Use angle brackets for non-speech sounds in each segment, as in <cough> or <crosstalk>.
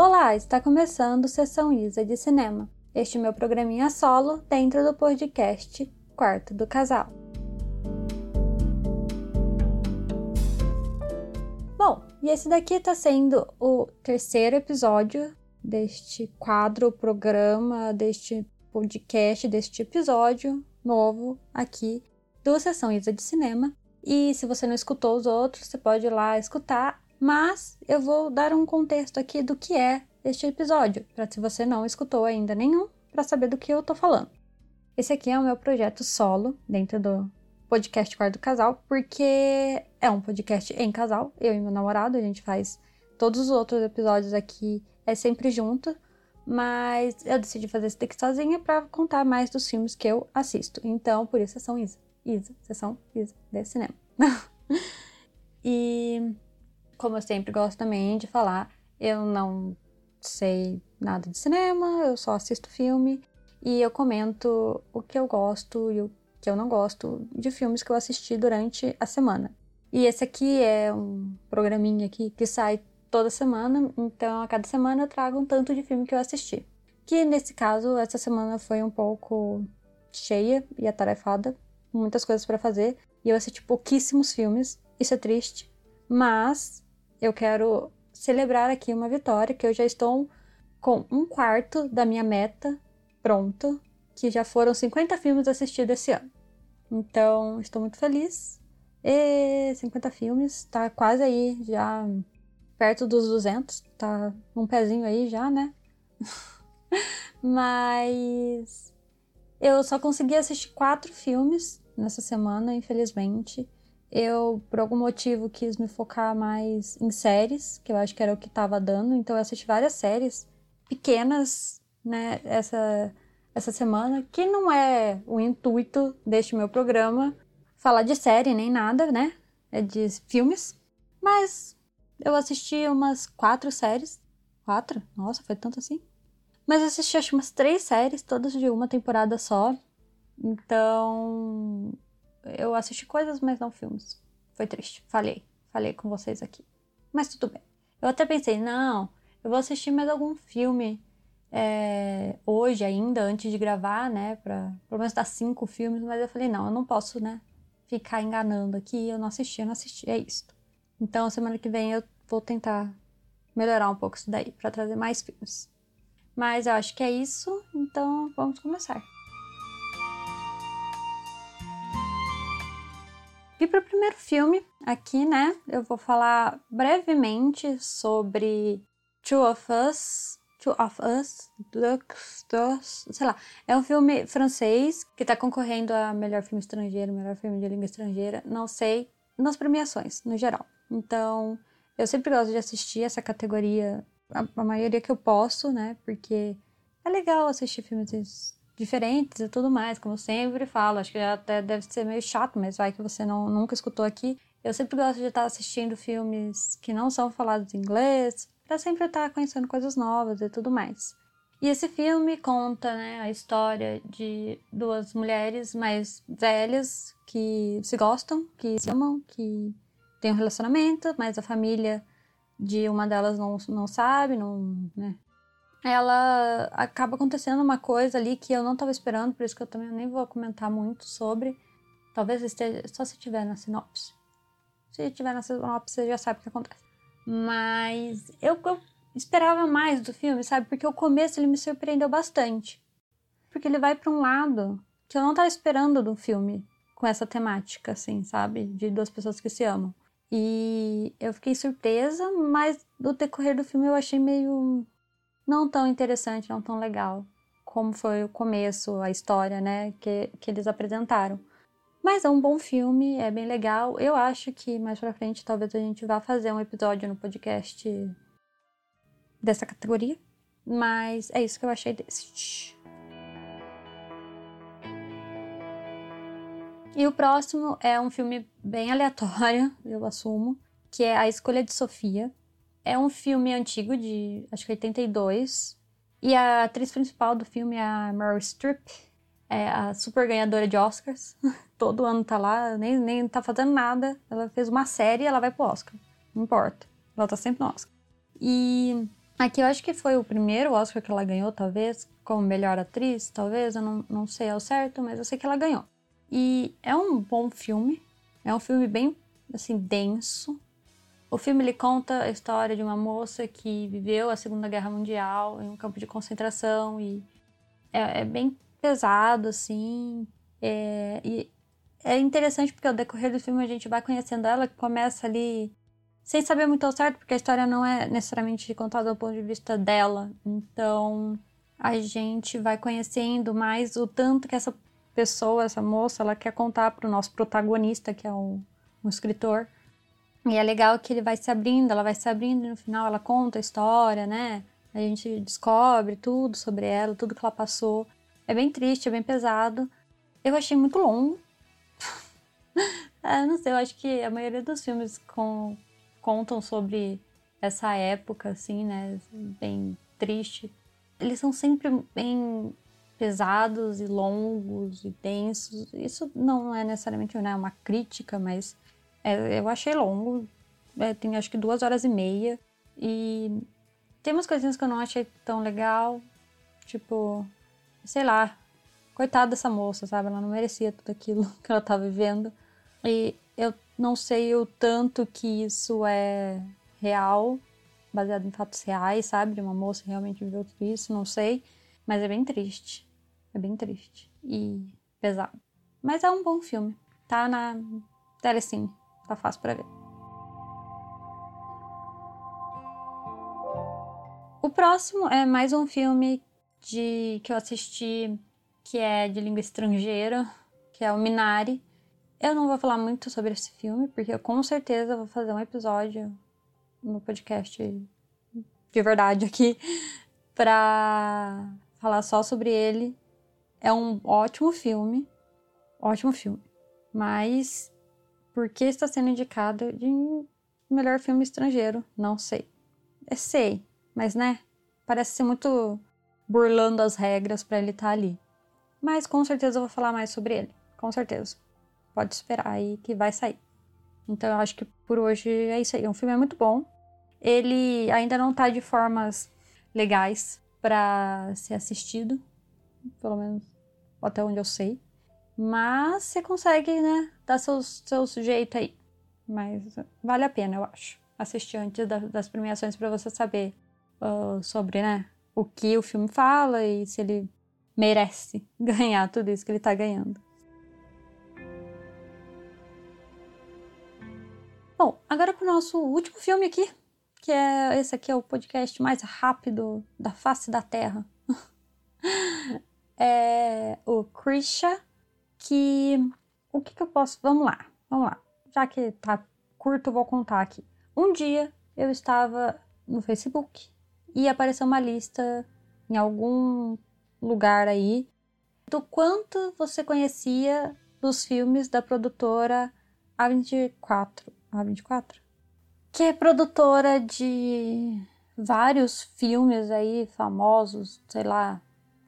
Olá, está começando Sessão Isa de Cinema, este meu programinha solo dentro do podcast Quarto do Casal. Bom, e esse daqui está sendo o terceiro episódio deste quadro, programa, deste podcast, deste episódio novo aqui do Sessão Isa de Cinema. E se você não escutou os outros, você pode ir lá escutar mas eu vou dar um contexto aqui do que é este episódio, para se você não escutou ainda nenhum, para saber do que eu tô falando. Esse aqui é o meu projeto solo dentro do podcast Quarto Casal, porque é um podcast em casal, eu e meu namorado, a gente faz todos os outros episódios aqui é sempre junto, mas eu decidi fazer esse daqui sozinha para contar mais dos filmes que eu assisto. Então, por isso, sessão Isa. Isa, sessão Isa de cinema. <laughs> e como eu sempre gosto também de falar, eu não sei nada de cinema, eu só assisto filme e eu comento o que eu gosto e o que eu não gosto de filmes que eu assisti durante a semana. E esse aqui é um programinha aqui que sai toda semana, então a cada semana eu trago um tanto de filme que eu assisti. Que nesse caso, essa semana foi um pouco cheia e atarefada, muitas coisas para fazer, e eu assisti pouquíssimos filmes, isso é triste, mas eu quero celebrar aqui uma vitória, que eu já estou com um quarto da minha meta pronto, que já foram 50 filmes assistidos esse ano. Então, estou muito feliz. E 50 filmes, tá quase aí, já perto dos 200, tá um pezinho aí já, né? <laughs> Mas eu só consegui assistir quatro filmes nessa semana, infelizmente. Eu, por algum motivo, quis me focar mais em séries, que eu acho que era o que estava dando. Então, eu assisti várias séries pequenas, né, essa, essa semana, que não é o intuito deste meu programa falar de série nem nada, né? É de filmes. Mas eu assisti umas quatro séries. Quatro? Nossa, foi tanto assim. Mas eu assisti acho umas três séries, todas de uma temporada só. Então, eu assisti coisas, mas não filmes. Foi triste. Falei. Falei com vocês aqui. Mas tudo bem. Eu até pensei, não, eu vou assistir mais algum filme é, hoje ainda, antes de gravar, né? Pra pelo menos dar cinco filmes, mas eu falei, não, eu não posso, né? Ficar enganando aqui. Eu não assisti, eu não assisti. É isso. Então, semana que vem eu vou tentar melhorar um pouco isso daí, para trazer mais filmes. Mas eu acho que é isso, então vamos começar. E para o primeiro filme, aqui, né, eu vou falar brevemente sobre Two of Us. Two of Us, Dux, Dux, sei lá. É um filme francês que está concorrendo a melhor filme estrangeiro, melhor filme de língua estrangeira, não sei, nas premiações, no geral. Então, eu sempre gosto de assistir essa categoria, a, a maioria que eu posso, né, porque é legal assistir filmes diferentes e tudo mais, como eu sempre falo. Acho que até deve ser meio chato, mas vai que você não, nunca escutou aqui. Eu sempre gosto de estar assistindo filmes que não são falados em inglês, para sempre estar conhecendo coisas novas e tudo mais. E esse filme conta né, a história de duas mulheres mais velhas que se gostam, que se amam, que têm um relacionamento, mas a família de uma delas não, não sabe, não, né, ela acaba acontecendo uma coisa ali que eu não estava esperando, por isso que eu também nem vou comentar muito sobre. Talvez esteja só se tiver na sinopse. Se tiver na sinopse, você já sabe o que acontece. Mas eu, eu esperava mais do filme, sabe? Porque o começo ele me surpreendeu bastante. Porque ele vai para um lado que eu não estava esperando do filme com essa temática, assim, sabe? De duas pessoas que se amam. E eu fiquei surpresa, mas no decorrer do filme eu achei meio não tão interessante, não tão legal, como foi o começo, a história, né, que, que eles apresentaram. Mas é um bom filme, é bem legal. Eu acho que mais pra frente talvez a gente vá fazer um episódio no podcast dessa categoria. Mas é isso que eu achei desse. E o próximo é um filme bem aleatório, <laughs> eu assumo, que é A Escolha de Sofia. É um filme antigo, de acho que 82. E a atriz principal do filme é a Meryl Streep. É a super ganhadora de Oscars. <laughs> Todo ano tá lá, nem, nem tá fazendo nada. Ela fez uma série e ela vai pro Oscar. Não importa. Ela tá sempre no Oscar. E Aqui eu acho que foi o primeiro Oscar que ela ganhou, talvez, como melhor atriz, talvez, eu não, não sei ao certo, mas eu sei que ela ganhou. E é um bom filme, é um filme bem, assim, denso. O filme ele conta a história de uma moça que viveu a Segunda Guerra Mundial em um campo de concentração e é, é bem pesado, assim. É, e é interessante porque ao decorrer do filme a gente vai conhecendo ela, que começa ali sem saber muito ao certo, porque a história não é necessariamente contada do ponto de vista dela. Então a gente vai conhecendo mais o tanto que essa pessoa, essa moça, ela quer contar para o nosso protagonista, que é um, um escritor. E é legal que ele vai se abrindo, ela vai se abrindo e no final ela conta a história, né? A gente descobre tudo sobre ela, tudo que ela passou. É bem triste, é bem pesado. Eu achei muito longo. é, <laughs> não sei, eu acho que a maioria dos filmes com, contam sobre essa época, assim, né? Bem triste. Eles são sempre bem pesados e longos e densos. Isso não é necessariamente né, uma crítica, mas é, eu achei longo. É, tem acho que duas horas e meia. E tem umas coisinhas que eu não achei tão legal. Tipo, sei lá. Coitada dessa moça, sabe? Ela não merecia tudo aquilo <laughs> que ela tá vivendo. E eu não sei o tanto que isso é real, baseado em fatos reais, sabe? De uma moça realmente viveu tudo isso, não sei. Mas é bem triste. É bem triste. E pesado. Mas é um bom filme. Tá na Telecine. Tá fácil para ver. O próximo é mais um filme de que eu assisti que é de língua estrangeira, que é o Minari. Eu não vou falar muito sobre esse filme, porque eu com certeza vou fazer um episódio no podcast de verdade aqui <laughs> pra falar só sobre ele. É um ótimo filme, ótimo filme, mas por que está sendo indicado de melhor filme estrangeiro? Não sei. É sei, mas né? Parece ser muito burlando as regras para ele estar tá ali. Mas com certeza eu vou falar mais sobre ele, com certeza pode esperar aí que vai sair. Então eu acho que por hoje é isso aí. O filme é muito bom. Ele ainda não tá de formas legais para ser assistido, pelo menos até onde eu sei. Mas você consegue, né, dar seu, seu jeito aí. Mas vale a pena, eu acho. Assistir antes da, das premiações para você saber uh, sobre, né, o que o filme fala e se ele merece <laughs> ganhar tudo isso que ele tá ganhando. Bom, agora para o nosso último filme aqui, que é esse aqui é o podcast mais rápido da face da Terra. <laughs> é o Krisha, que o que, que eu posso? Vamos lá, vamos lá. Já que tá curto, vou contar aqui. Um dia eu estava no Facebook e apareceu uma lista em algum lugar aí do quanto você conhecia dos filmes da produtora A24. A24, que é produtora de vários filmes aí famosos, sei lá,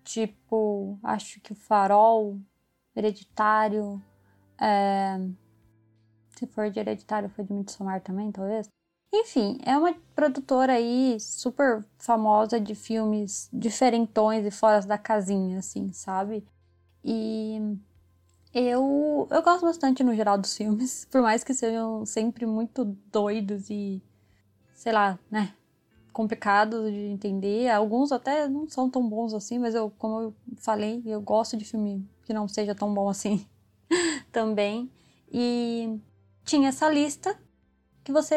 tipo, acho que o Farol, Hereditário, é, se for de Hereditário foi de Midsommar também, talvez. Enfim, é uma produtora aí super famosa de filmes diferentões e fora da casinha, assim, sabe? E eu, eu gosto bastante no geral dos filmes, <laughs> por mais que sejam sempre muito doidos e, sei lá, né, complicados de entender. Alguns até não são tão bons assim, mas eu, como eu falei, eu gosto de filme que não seja tão bom assim <laughs> também. E tinha essa lista que você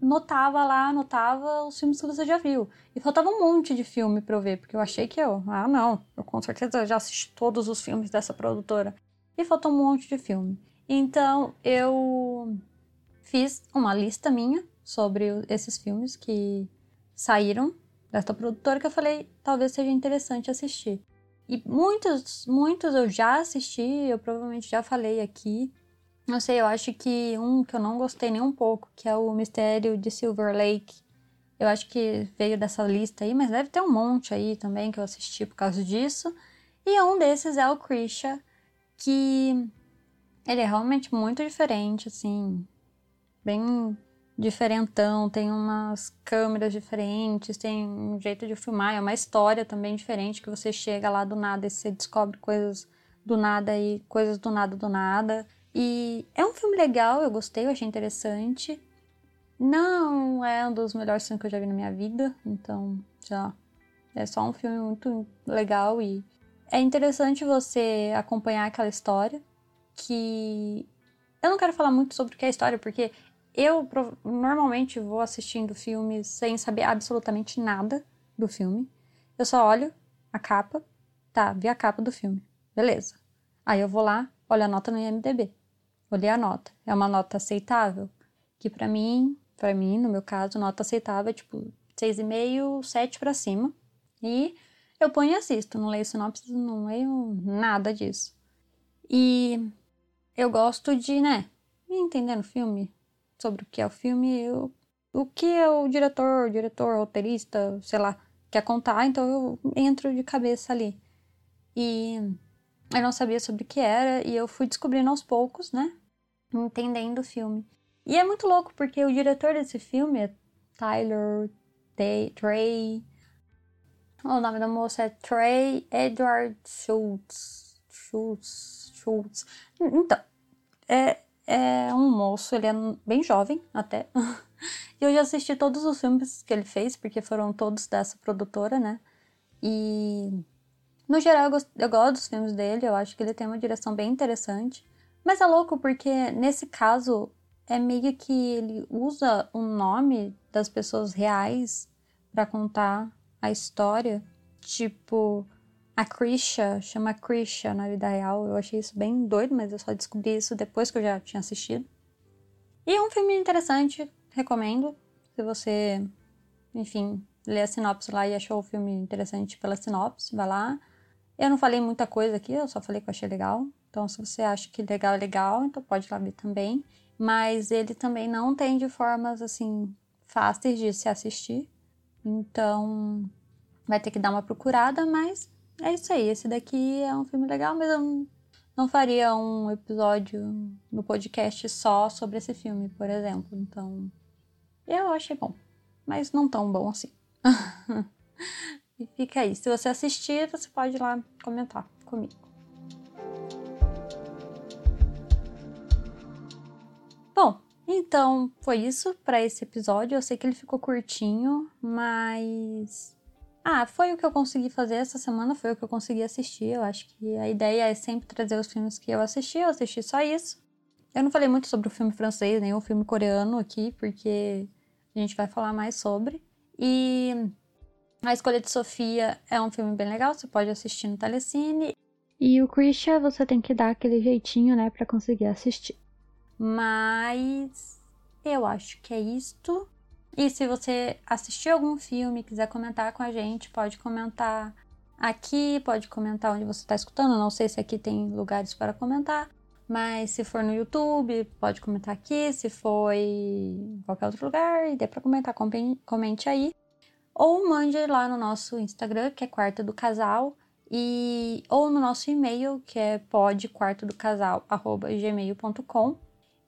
notava lá, anotava os filmes que você já viu. E faltava um monte de filme pra eu ver, porque eu achei que eu, ah, não, eu com certeza já assisti todos os filmes dessa produtora. E faltou um monte de filme. Então eu fiz uma lista minha sobre esses filmes que saíram dessa produtora que eu falei, talvez seja interessante assistir. E muitos, muitos eu já assisti, eu provavelmente já falei aqui, não sei, eu acho que um que eu não gostei nem um pouco, que é o Mistério de Silver Lake. Eu acho que veio dessa lista aí, mas deve ter um monte aí também que eu assisti por causa disso. E um desses é o Krisha, que ele é realmente muito diferente, assim, bem diferentão, tem umas câmeras diferentes, tem um jeito de filmar, é uma história também diferente que você chega lá do nada e você descobre coisas do nada e coisas do nada do nada. E é um filme legal, eu gostei, eu achei interessante. Não é um dos melhores filmes que eu já vi na minha vida, então já é só um filme muito legal e é interessante você acompanhar aquela história que eu não quero falar muito sobre o que é a história, porque eu normalmente vou assistindo filmes sem saber absolutamente nada do filme. Eu só olho a capa, tá, vi a capa do filme, beleza. Aí eu vou lá, olho a nota no IMDb. Olhei a nota. É uma nota aceitável? Que para mim, para mim, no meu caso, nota aceitável é tipo 6,5, 7 para cima. E eu ponho e assisto, não leio sinopse, não leio nada disso. E eu gosto de, né, entendendo o filme, sobre o que é o filme, eu, o que é o diretor, diretor, roteirista, sei lá, quer contar, então eu entro de cabeça ali. E eu não sabia sobre o que era, e eu fui descobrindo aos poucos, né, entendendo o filme. E é muito louco, porque o diretor desse filme é Tyler Day, Trey. O nome da moça é Trey Edward Schultz. Schultz. Schultz. Então, é, é um moço, ele é bem jovem até. <laughs> e eu já assisti todos os filmes que ele fez, porque foram todos dessa produtora, né? E no geral eu gosto, eu gosto dos filmes dele, eu acho que ele tem uma direção bem interessante. Mas é louco porque nesse caso é meio que ele usa o nome das pessoas reais para contar a história. Tipo, a Krisha, chama Krisha na vida real. Eu achei isso bem doido, mas eu só descobri isso depois que eu já tinha assistido. E é um filme interessante, recomendo. Se você, enfim, lê a sinopse lá e achou o filme interessante pela sinopse, vai lá. Eu não falei muita coisa aqui, eu só falei que eu achei legal. Então, se você acha que legal é legal, então pode ir lá ver também. Mas ele também não tem de formas, assim, fáceis de se assistir. Então, vai ter que dar uma procurada, mas é isso aí. Esse daqui é um filme legal, mas eu não, faria um episódio no podcast só sobre esse filme, por exemplo. Então, eu achei bom, mas não tão bom assim. <laughs> e fica aí. Se você assistir, você pode ir lá comentar comigo. Bom, então foi isso para esse episódio. Eu sei que ele ficou curtinho, mas ah, foi o que eu consegui fazer essa semana, foi o que eu consegui assistir. Eu acho que a ideia é sempre trazer os filmes que eu assisti, eu assisti só isso. Eu não falei muito sobre o filme francês, nem o filme coreano aqui, porque a gente vai falar mais sobre. E A Escolha de Sofia é um filme bem legal, você pode assistir no Telecine. E o Christian, você tem que dar aquele jeitinho, né, para conseguir assistir. Mas eu acho que é isto. E se você assistiu algum filme, quiser comentar com a gente, pode comentar aqui, pode comentar onde você está escutando. Não sei se aqui tem lugares para comentar, mas se for no YouTube, pode comentar aqui. Se for em qualquer outro lugar e dê para comentar, comente aí. Ou mande lá no nosso Instagram, que é Quarto do Casal, e ou no nosso e-mail, que é podquartodocasal@gmail.com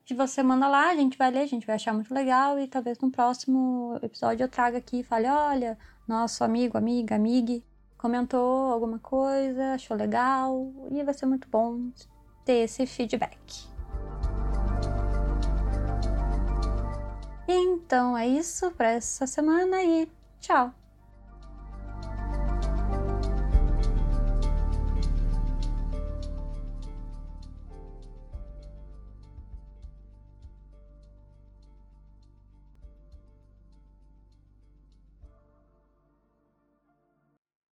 que você manda lá, a gente vai ler, a gente vai achar muito legal e talvez no próximo episódio eu traga aqui e fale, olha, nosso amigo, amiga, amigue comentou alguma coisa, achou legal e vai ser muito bom ter esse feedback. Então é isso para essa semana e tchau!